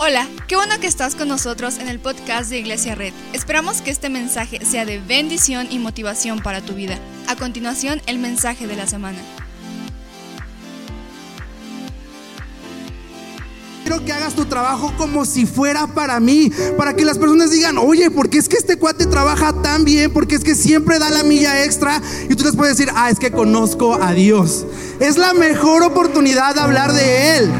Hola, qué bueno que estás con nosotros en el podcast de Iglesia Red. Esperamos que este mensaje sea de bendición y motivación para tu vida. A continuación, el mensaje de la semana. Quiero que hagas tu trabajo como si fuera para mí, para que las personas digan, oye, porque es que este cuate trabaja tan bien, porque es que siempre da la milla extra y tú les puedes decir, ah, es que conozco a Dios. Es la mejor oportunidad de hablar de Él.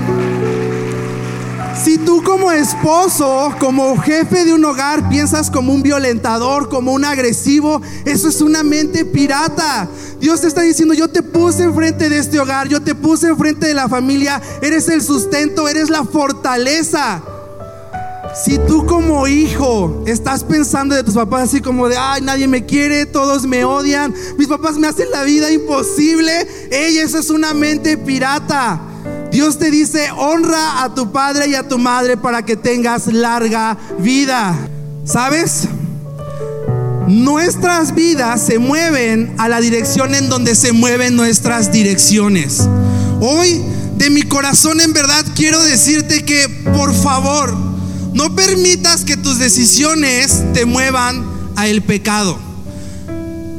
Si tú como esposo, como jefe de un hogar, piensas como un violentador, como un agresivo, eso es una mente pirata. Dios te está diciendo, yo te puse enfrente de este hogar, yo te puse enfrente de la familia, eres el sustento, eres la fortaleza. Si tú como hijo estás pensando de tus papás así como de, ay, nadie me quiere, todos me odian, mis papás me hacen la vida imposible, ella, eso es una mente pirata. Dios te dice, honra a tu padre y a tu madre para que tengas larga vida. ¿Sabes? Nuestras vidas se mueven a la dirección en donde se mueven nuestras direcciones. Hoy, de mi corazón, en verdad, quiero decirte que, por favor, no permitas que tus decisiones te muevan a el pecado.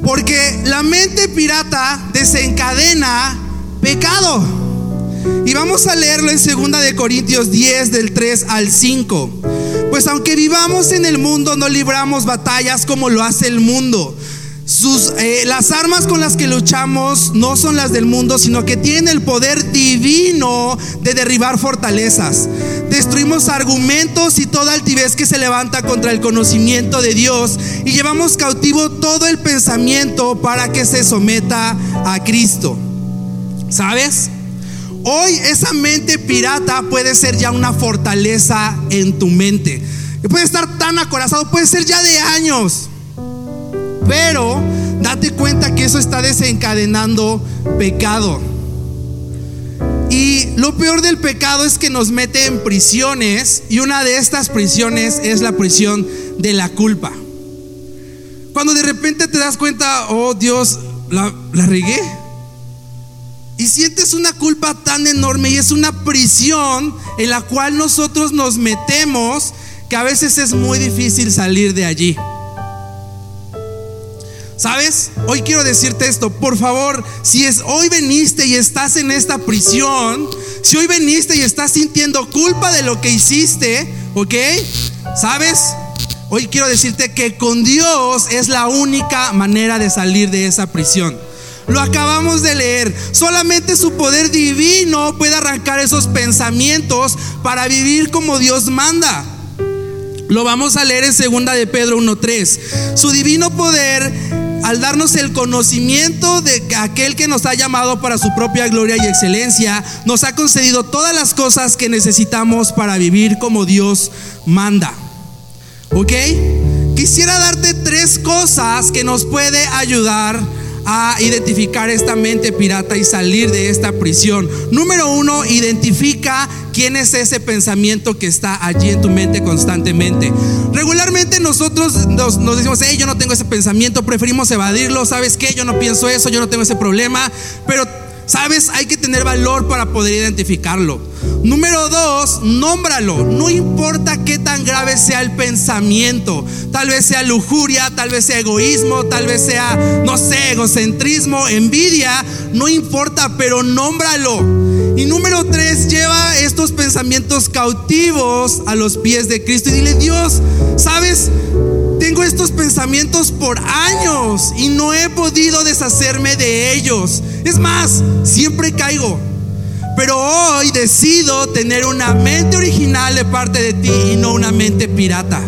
Porque la mente pirata desencadena pecado. Y vamos a leerlo en 2 de Corintios 10 del 3 al 5. Pues aunque vivamos en el mundo no libramos batallas como lo hace el mundo. Sus, eh, las armas con las que luchamos no son las del mundo, sino que tienen el poder divino de derribar fortalezas. Destruimos argumentos y toda altivez que se levanta contra el conocimiento de Dios y llevamos cautivo todo el pensamiento para que se someta a Cristo. ¿Sabes? Hoy esa mente pirata puede ser ya una fortaleza en tu mente. Puede estar tan acorazado, puede ser ya de años. Pero date cuenta que eso está desencadenando pecado. Y lo peor del pecado es que nos mete en prisiones y una de estas prisiones es la prisión de la culpa. Cuando de repente te das cuenta, oh Dios, la, regué y sientes una culpa tan enorme y es una prisión en la cual nosotros nos metemos que a veces es muy difícil salir de allí. ¿Sabes? Hoy quiero decirte esto, por favor, si es hoy veniste y estás en esta prisión, si hoy veniste y estás sintiendo culpa de lo que hiciste, ¿ok? ¿Sabes? Hoy quiero decirte que con Dios es la única manera de salir de esa prisión. Lo acabamos de leer. Solamente su poder divino puede arrancar esos pensamientos para vivir como Dios manda. Lo vamos a leer en segunda de Pedro 1:3. Su divino poder al darnos el conocimiento de aquel que nos ha llamado para su propia gloria y excelencia, nos ha concedido todas las cosas que necesitamos para vivir como Dios manda. ¿Ok? Quisiera darte tres cosas que nos puede ayudar a identificar esta mente pirata y salir de esta prisión. Número uno, identifica quién es ese pensamiento que está allí en tu mente constantemente. Regularmente nosotros nos, decimos, hey, yo no tengo ese pensamiento, preferimos evadirlo, ¿sabes qué? Yo no pienso eso, yo no tengo ese problema, pero Sabes, hay que tener valor para poder identificarlo. Número dos, nómbralo. No importa qué tan grave sea el pensamiento. Tal vez sea lujuria, tal vez sea egoísmo, tal vez sea, no sé, egocentrismo, envidia. No importa, pero nómbralo. Y número tres, lleva estos pensamientos cautivos a los pies de Cristo y dile, Dios, ¿sabes? Tengo estos pensamientos por años y no he podido deshacerme de ellos. Es más, siempre caigo. Pero hoy decido tener una mente original de parte de ti y no una mente pirata.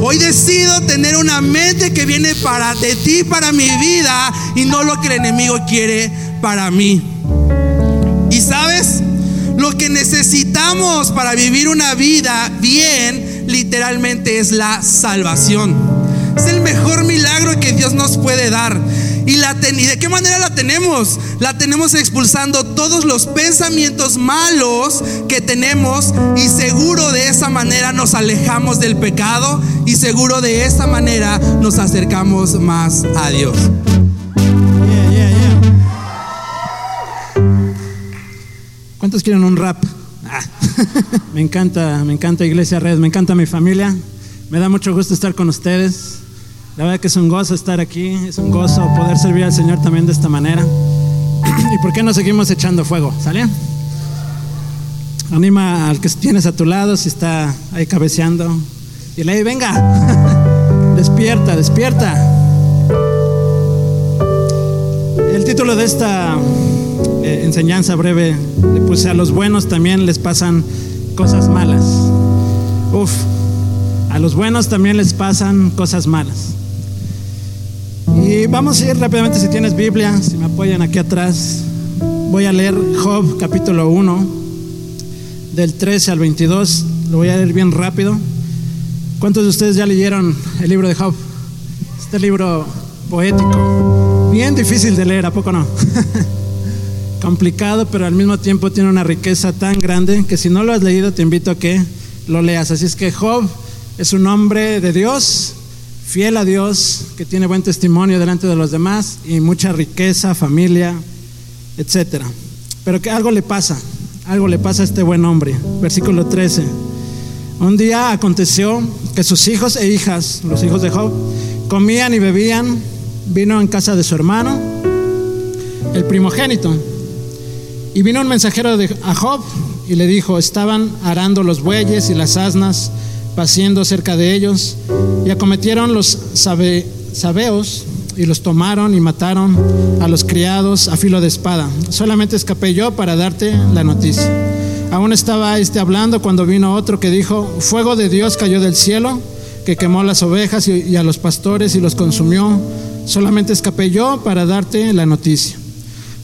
Hoy decido tener una mente que viene para de ti para mi vida y no lo que el enemigo quiere para mí. Y sabes, lo que necesitamos para vivir una vida bien literalmente es la salvación. Es el mejor milagro que Dios nos puede dar. ¿Y, la ¿Y de qué manera la tenemos? La tenemos expulsando todos los pensamientos malos que tenemos y seguro de esa manera nos alejamos del pecado y seguro de esa manera nos acercamos más a Dios. ¿Cuántos quieren un rap? Me encanta, me encanta Iglesia Red, me encanta mi familia. Me da mucho gusto estar con ustedes. La verdad que es un gozo estar aquí, es un gozo poder servir al Señor también de esta manera. ¿Y por qué no seguimos echando fuego? ¿Sale? Anima al que tienes a tu lado si está ahí cabeceando. Y le venga, despierta, despierta. El título de esta eh, enseñanza breve le puse a los buenos también les pasan cosas malas. Uf, a los buenos también les pasan cosas malas. Y vamos a ir rápidamente si tienes Biblia, si me apoyan aquí atrás. Voy a leer Job capítulo 1, del 13 al 22. Lo voy a leer bien rápido. ¿Cuántos de ustedes ya leyeron el libro de Job? Este libro poético, bien difícil de leer, ¿a poco no? Complicado, pero al mismo tiempo tiene una riqueza tan grande que si no lo has leído te invito a que lo leas. Así es que Job es un hombre de Dios, fiel a Dios, que tiene buen testimonio delante de los demás y mucha riqueza, familia, etcétera. Pero que algo le pasa, algo le pasa a este buen hombre. Versículo 13. Un día aconteció que sus hijos e hijas, los hijos de Job, comían y bebían vino en casa de su hermano, el primogénito. Y vino un mensajero de, a Job y le dijo, estaban arando los bueyes y las asnas, paciendo cerca de ellos, y acometieron los sabeos y los tomaron y mataron a los criados a filo de espada. Solamente escapé yo para darte la noticia. Aún estaba este hablando cuando vino otro que dijo, fuego de Dios cayó del cielo, que quemó las ovejas y, a los pastores y los consumió. Solamente escapé yo para darte la noticia.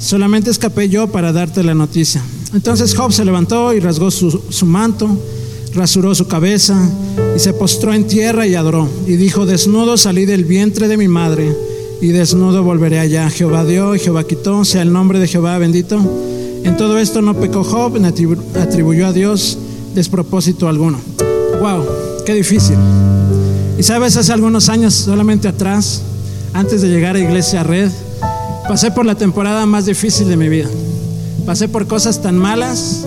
Solamente escapé yo para darte la noticia. Entonces Job se levantó y rasgó su, manto, rasuró su cabeza y se postró en tierra y adoró. Y dijo, desnudo salí del vientre de mi madre y desnudo volveré allá. Jehová dio y Jehová quitó, sea el nombre de Jehová bendito. En todo esto no pecó Job, ni atribuyó a Dios despropósito alguno. Wow, qué difícil. Y sabes, hace algunos años, solamente atrás, antes de llegar a Iglesia Red, pasé por la temporada más difícil de mi vida. Pasé por cosas tan malas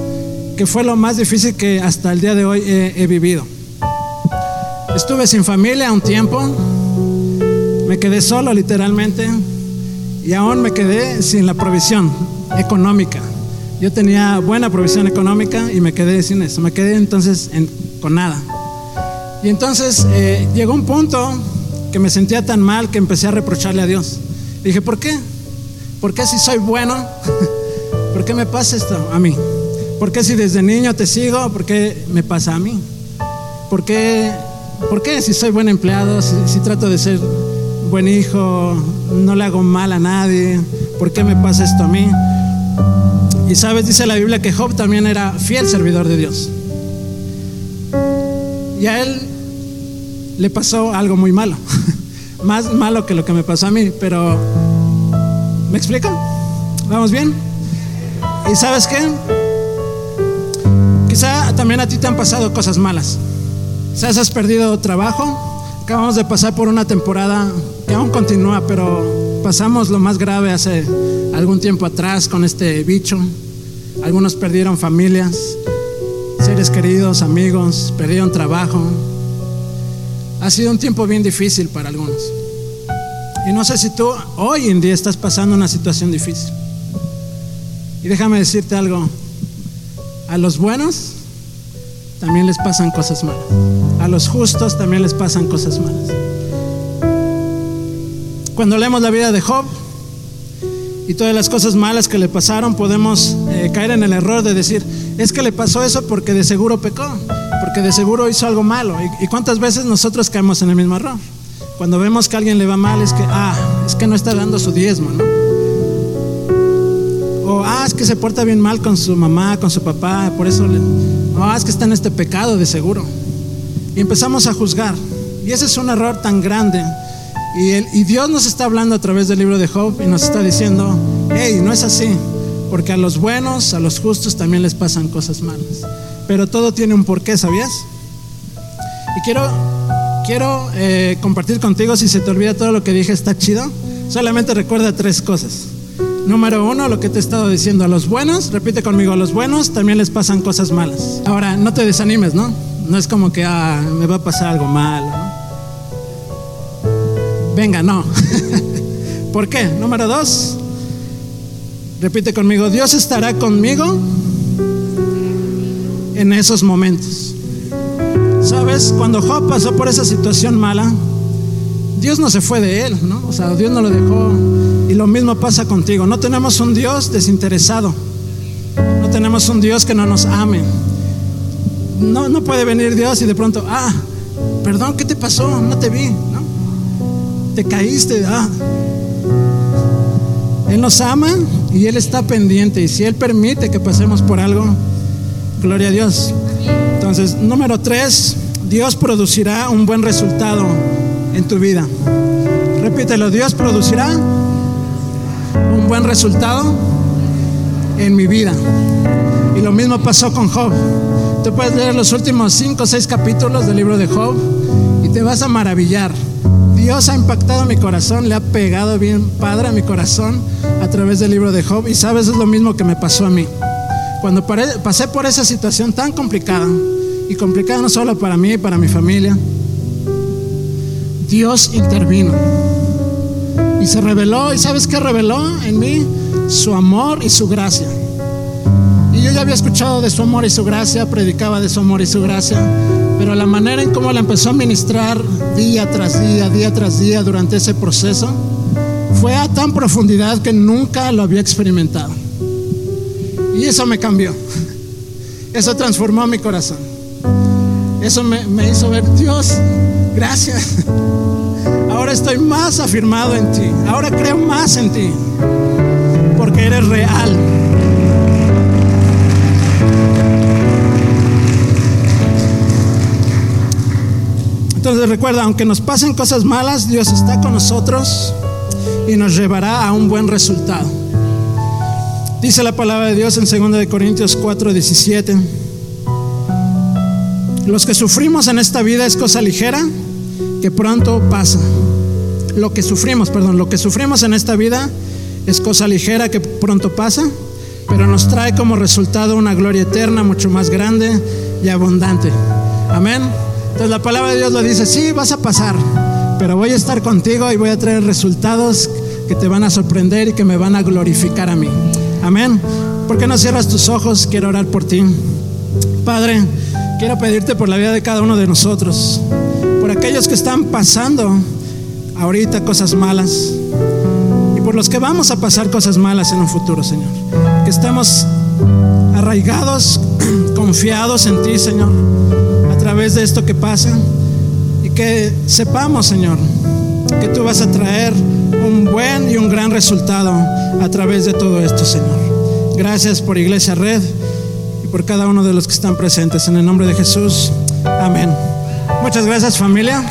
que fue lo más difícil que hasta el día de hoy he, he vivido. Estuve sin familia un tiempo, me quedé solo literalmente y aún me quedé sin la provisión económica. Yo tenía buena provisión económica y me quedé sin eso. Me quedé entonces con nada. Y entonces eh, llegó un punto que me sentía tan mal que empecé a reprocharle a Dios. dije, ¿por qué? ¿Por qué si soy bueno? ¿Por qué me pasa esto a mí? ¿Por qué si desde niño te sigo? ¿Por qué me pasa a mí? ¿Por qué, por qué si soy buen empleado, si trato de ser buen hijo, no le hago mal a nadie, ¿por qué me pasa esto a mí? Y sabes, dice la Biblia que Job también era fiel servidor de Dios. Y a él le pasó algo muy malo, más malo que lo que me pasó a mí, pero ¿me explico? ¿Vamos bien? ¿Y sabes qué? Quizá también a ti te han pasado cosas malas. Quizás has perdido trabajo, Acabamos de pasar por una temporada que aún continúa, pero pasamos lo más grave hace algún tiempo atrás con este bicho. Algunos perdieron familias, seres queridos, amigos, perdieron trabajo. Ha sido un tiempo bien difícil para algunos. Y no sé si tú hoy en día estás pasando una situación difícil. Y déjame decirte algo, a los buenos también les pasan cosas malas. A los justos también les pasan cosas malas. Cuando leemos la vida de Job y todas las cosas malas que le pasaron, podemos eh, caer en el error de decir, es que le pasó eso porque de seguro pecó, porque de seguro hizo algo malo. ¿Y, cuántas veces nosotros caemos en el mismo error? Cuando vemos que a alguien le va mal, es que, ah, es que no está dando su diezmo, ¿no? O ah, es que se porta bien mal con su mamá, con su papá, por eso, le, ah, es que está en este pecado de seguro. Y empezamos a juzgar. Y ese es un error tan grande. Y, y Dios nos está hablando a través del libro de Job y nos está diciendo, hey, no es así, porque a los buenos, a los justos también les pasan cosas malas. Pero todo tiene un porqué, ¿sabías? Y quiero, quiero eh, compartir contigo, si se te olvida todo lo que dije, está chido. Solamente recuerda tres cosas. Número uno, lo que te he estado diciendo, a los buenos, repite conmigo, a los buenos también les pasan cosas malas. Ahora, no te desanimes, ¿no? No es como que ah, me va a pasar algo mal. Venga, no. ¿Por qué? Número dos, repite conmigo, Dios estará conmigo en esos momentos. ¿Sabes? Cuando Job pasó por esa situación mala, Dios no se fue de él, ¿no? O sea, Dios no lo dejó. Y lo mismo pasa contigo. No tenemos un Dios desinteresado. No tenemos un Dios que no nos ame. No, no puede venir Dios y de pronto, ah, perdón, ¿qué te pasó? No te vi, ¿no? Te caíste, ah. Él nos ama y Él está pendiente. Y si Él permite que pasemos por algo, gloria a Dios. Entonces, número tres, Dios producirá un buen resultado en tu vida. Repítelo, Dios producirá un buen resultado en mi vida. Y lo mismo pasó con Job. Tú puedes leer los últimos cinco o seis capítulos del libro de Job y te vas a maravillar. Dios ha impactado mi corazón, le ha pegado bien padre a mi corazón a través del libro de Job. Y sabes, es lo mismo que me pasó a mí. Cuando pasé por esa situación tan complicada, y complicada no solo para mí, para mi familia, Dios intervino y se reveló, ¿y sabes qué reveló en mí? Su amor y su gracia. Y yo ya había escuchado de su amor y su gracia, predicaba de su amor y su gracia, pero la manera en cómo la empezó a ministrar día tras día, día tras día durante ese proceso, fue a tan profundidad que nunca lo había experimentado. Y eso me cambió. Eso transformó mi corazón. Eso me, hizo ver, Dios, gracias. Ahora estoy más afirmado en ti. Ahora creo más en ti. Porque eres real. Entonces recuerda, aunque nos pasen cosas malas, Dios está con nosotros y nos llevará a un buen resultado. Dice la palabra de Dios en 2 Corintios 4, 17. Los que sufrimos en esta vida es cosa ligera que pronto pasa. Lo que sufrimos, perdón, lo que sufrimos en esta vida es cosa ligera que pronto pasa, pero nos trae como resultado una gloria eterna mucho más grande y abundante. Amén. Entonces la palabra de Dios lo dice, sí, vas a pasar, pero voy a estar contigo y voy a traer resultados que te van a sorprender y que me van a glorificar a mí. Amén. ¿Por qué no cierras tus ojos? Quiero orar por ti. Padre, quiero pedirte por la vida de cada uno de nosotros, por aquellos que están pasando ahorita cosas malas y por los que vamos a pasar cosas malas en un futuro, Señor. Que estemos arraigados, confiados en ti, Señor, a través de esto que pasa y que sepamos, Señor, que tú vas a traer un buen y un gran resultado a través de todo esto, Señor. Gracias por Iglesia Red por cada uno de los que están presentes. En el nombre de Jesús. Amén. Muchas gracias familia.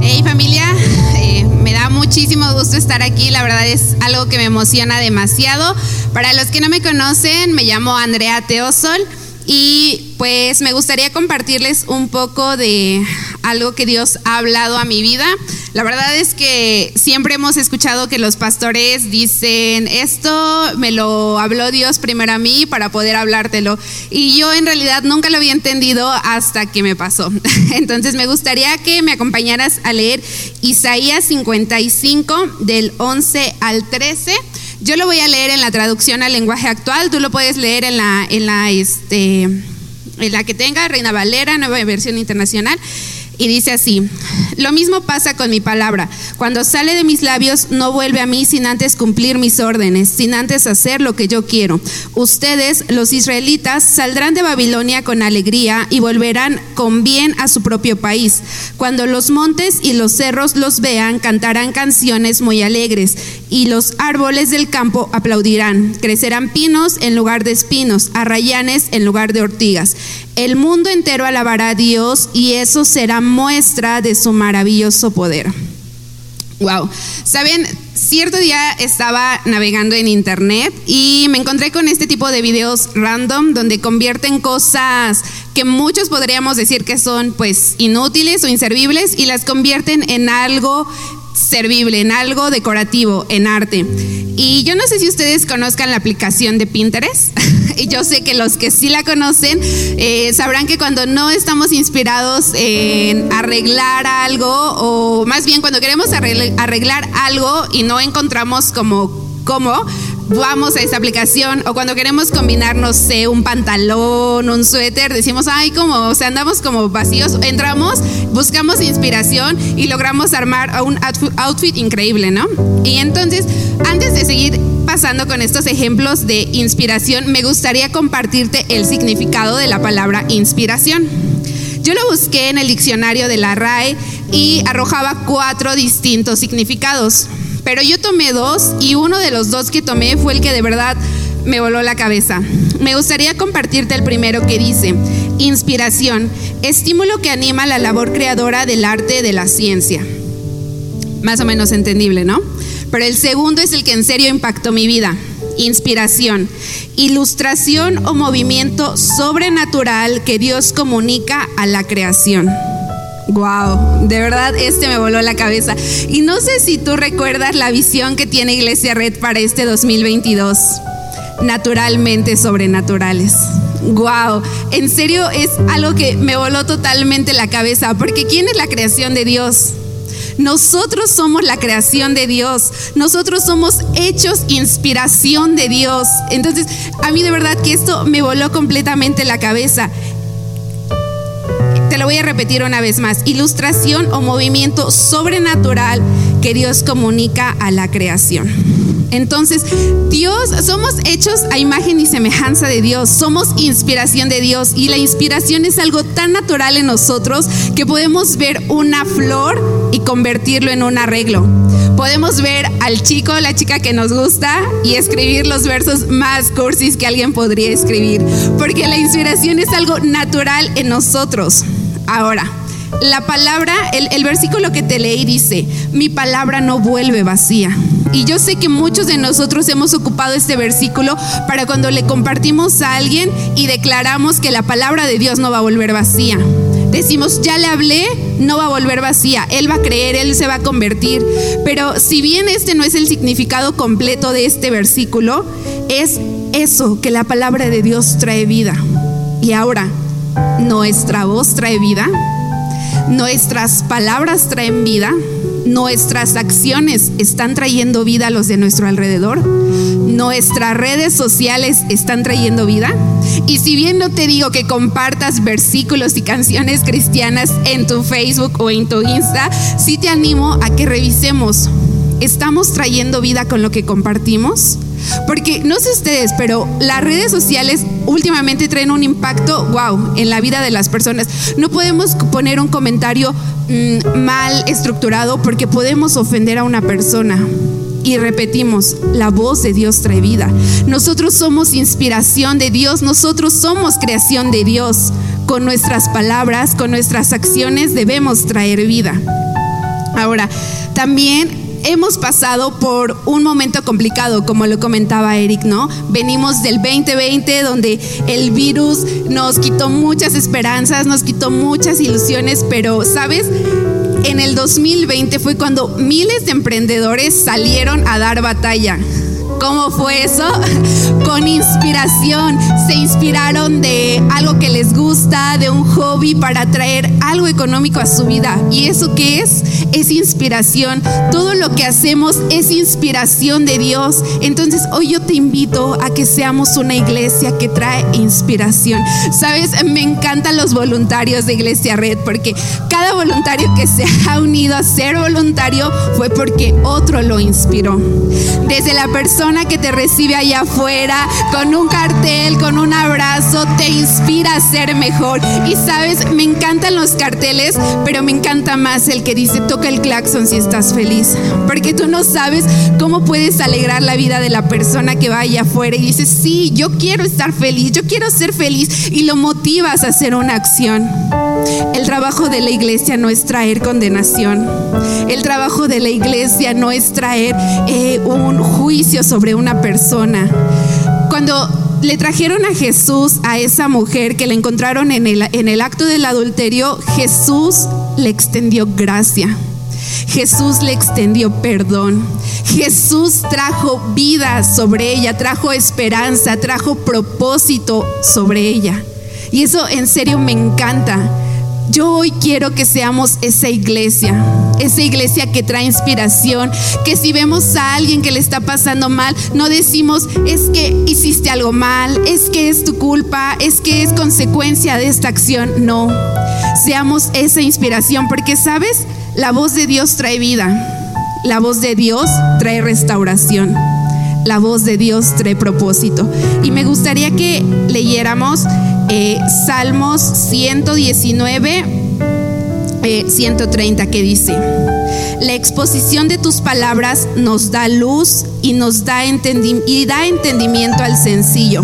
Hey familia, eh, me da muchísimo gusto estar aquí. La verdad es algo que me emociona demasiado. Para los que no me conocen, me llamo Andrea Teosol y pues me gustaría compartirles un poco de algo que Dios ha hablado a mi vida. La verdad es que siempre hemos escuchado que los pastores dicen, esto me lo habló Dios primero a mí para poder hablártelo. Y yo en realidad nunca lo había entendido hasta que me pasó. Entonces me gustaría que me acompañaras a leer Isaías 55 del 11 al 13. Yo lo voy a leer en la traducción al lenguaje actual, tú lo puedes leer en la, en la, este, en la que tenga, Reina Valera, nueva versión internacional. Y dice así, lo mismo pasa con mi palabra. Cuando sale de mis labios no vuelve a mí sin antes cumplir mis órdenes, sin antes hacer lo que yo quiero. Ustedes, los israelitas, saldrán de Babilonia con alegría y volverán con bien a su propio país. Cuando los montes y los cerros los vean, cantarán canciones muy alegres y los árboles del campo aplaudirán. Crecerán pinos en lugar de espinos, arrayanes en lugar de ortigas. El mundo entero alabará a Dios y eso será muestra de su maravilloso poder. Wow. Saben, cierto día estaba navegando en internet y me encontré con este tipo de videos random donde convierten cosas que muchos podríamos decir que son pues inútiles o inservibles y las convierten en algo servible, en algo decorativo, en arte. Y yo no sé si ustedes conozcan la aplicación de Pinterest. y yo sé que los que sí la conocen eh, sabrán que cuando no estamos inspirados en arreglar algo, o más bien cuando queremos arreglar algo y no encontramos como cómo, vamos a esta aplicación o cuando queremos combinar, no sé, un pantalón, un suéter, decimos, ay, como, o sea, andamos como vacíos, entramos, buscamos inspiración y logramos armar un outfit increíble, ¿no? Y entonces, antes de seguir pasando con estos ejemplos de inspiración, me gustaría compartirte el significado de la palabra inspiración. Yo lo busqué en el diccionario de la RAE y arrojaba cuatro distintos significados. Pero yo tomé dos y uno de los dos que tomé fue el que de verdad me voló la cabeza. Me gustaría compartirte el primero que dice, inspiración, estímulo que anima la labor creadora del arte de la ciencia. Más o menos entendible, ¿no? Pero el segundo es el que en serio impactó mi vida. Inspiración, ilustración o movimiento sobrenatural que Dios comunica a la creación. Wow, de verdad este me voló la cabeza. Y no sé si tú recuerdas la visión que tiene Iglesia Red para este 2022. Naturalmente sobrenaturales. Wow, en serio es algo que me voló totalmente la cabeza, porque ¿quién es la creación de Dios? Nosotros somos la creación de Dios. Nosotros somos hechos inspiración de Dios. Entonces, a mí de verdad que esto me voló completamente la cabeza. Lo voy a repetir una vez más. Ilustración o movimiento sobrenatural que Dios comunica a la creación. Entonces, Dios, somos hechos a imagen y semejanza de Dios, somos inspiración de Dios y la inspiración es algo tan natural en nosotros que podemos ver una flor y convertirlo en un arreglo. Podemos ver al chico la chica que nos gusta y escribir los versos más cursis que alguien podría escribir, porque la inspiración es algo natural en nosotros. Ahora, la palabra, el, versículo que te leí dice, mi palabra no vuelve vacía. Y yo sé que muchos de nosotros hemos ocupado este versículo para cuando le compartimos a alguien y declaramos que la palabra de Dios no va a volver vacía. Decimos, ya le hablé, no va a volver vacía, Él va a creer, Él se va a convertir. Pero si bien este no es el significado completo de este versículo, es eso, que la palabra de Dios trae vida. Y ahora, nuestra voz trae vida, nuestras palabras traen vida, nuestras acciones están trayendo vida a los de nuestro alrededor, nuestras redes sociales están trayendo vida. Y si bien no te digo que compartas versículos y canciones cristianas en tu Facebook o en tu Insta, sí te animo a que revisemos, ¿estamos trayendo vida con lo que compartimos? Porque no sé ustedes, pero las redes sociales últimamente traen un impacto, wow, en la vida de las personas. No podemos poner un comentario mm, mal estructurado porque podemos ofender a una persona. Y repetimos, la voz de Dios trae vida. Nosotros somos inspiración de Dios, nosotros somos creación de Dios. Con nuestras palabras, con nuestras acciones debemos traer vida. Ahora, también hemos pasado por un momento complicado, como lo comentaba Eric, ¿no? Venimos del 2020 donde el virus nos quitó muchas esperanzas, nos quitó muchas ilusiones, pero, ¿sabes? En el 2020 fue cuando miles de emprendedores salieron a dar batalla ¿Cómo fue eso? Con inspiración. Se inspiraron de algo que les gusta, de un hobby para traer algo económico a su vida. ¿Y eso qué es? Es inspiración. Todo lo que hacemos es inspiración de Dios. Entonces hoy yo te invito a que seamos una iglesia que trae inspiración. Sabes, me encantan los voluntarios de Iglesia Red porque cada voluntario que se ha unido a ser voluntario fue porque otro lo inspiró. Desde la persona que te recibe allá afuera con un cartel, con un abrazo, te inspira a ser mejor. Y sabes, me encantan los carteles, pero me encanta más el que dice toca el claxon si estás feliz. Porque tú no sabes cómo puedes alegrar la vida de la persona que va allá afuera y dice, sí, yo quiero estar feliz, yo quiero ser feliz. Y lo motivas a hacer una acción. El trabajo de la iglesia no es traer condenación. El trabajo de la iglesia no es traer eh, un juicio sobre una persona. Cuando le trajeron a Jesús a esa mujer que la encontraron en el, en el acto del adulterio, Jesús le extendió gracia. Jesús le extendió perdón. Jesús trajo vida sobre ella, trajo esperanza, trajo propósito sobre ella. Y eso en serio me encanta. Yo hoy quiero que seamos esa iglesia, esa iglesia que trae inspiración, que si vemos a alguien que le está pasando mal, no decimos, es que hiciste algo mal, es que es tu culpa, es que es consecuencia de esta acción. No, seamos esa inspiración, porque sabes, la voz de Dios trae vida, la voz de Dios trae restauración, la voz de Dios trae propósito. Y me gustaría que leyéramos eh, Salmos 119, 130 eh, que dice, la exposición de tus palabras nos da luz y nos da, y da entendimiento al sencillo.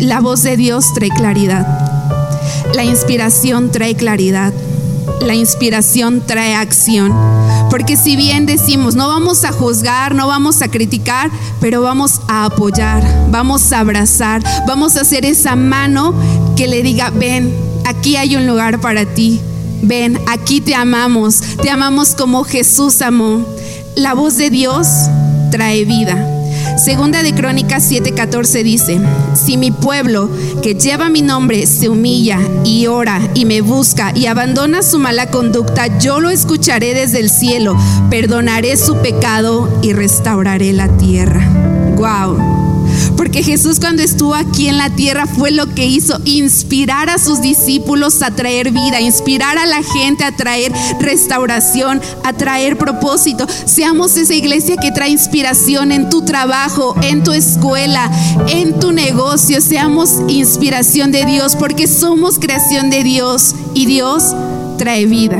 La voz de Dios trae claridad. La inspiración trae claridad. La inspiración trae acción. Porque si bien decimos, no vamos a juzgar, no vamos a criticar, pero vamos a apoyar, vamos a abrazar, vamos a hacer esa mano que le diga, ven, aquí hay un lugar para ti, ven, aquí te amamos, te amamos como Jesús amó. La voz de Dios trae vida. Segunda de Crónicas 7:14 dice, si mi pueblo que lleva mi nombre se humilla y ora y me busca y abandona su mala conducta, yo lo escucharé desde el cielo, perdonaré su pecado y restauraré la tierra. Wow. Porque Jesús cuando estuvo aquí en la tierra fue lo que hizo, inspirar a sus discípulos a traer vida, inspirar a la gente a traer restauración, a traer propósito. Seamos esa iglesia que trae inspiración en tu en tu escuela, en tu negocio. Seamos inspiración de Dios porque somos creación de Dios y Dios trae vida.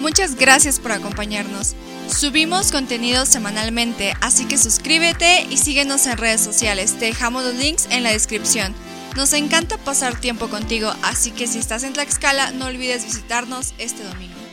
Muchas gracias por acompañarnos. Subimos contenido semanalmente, así que suscríbete y síguenos en redes sociales. Te dejamos los links en la descripción. Nos encanta pasar tiempo contigo, así que si estás en Tlaxcala no olvides visitarnos este domingo.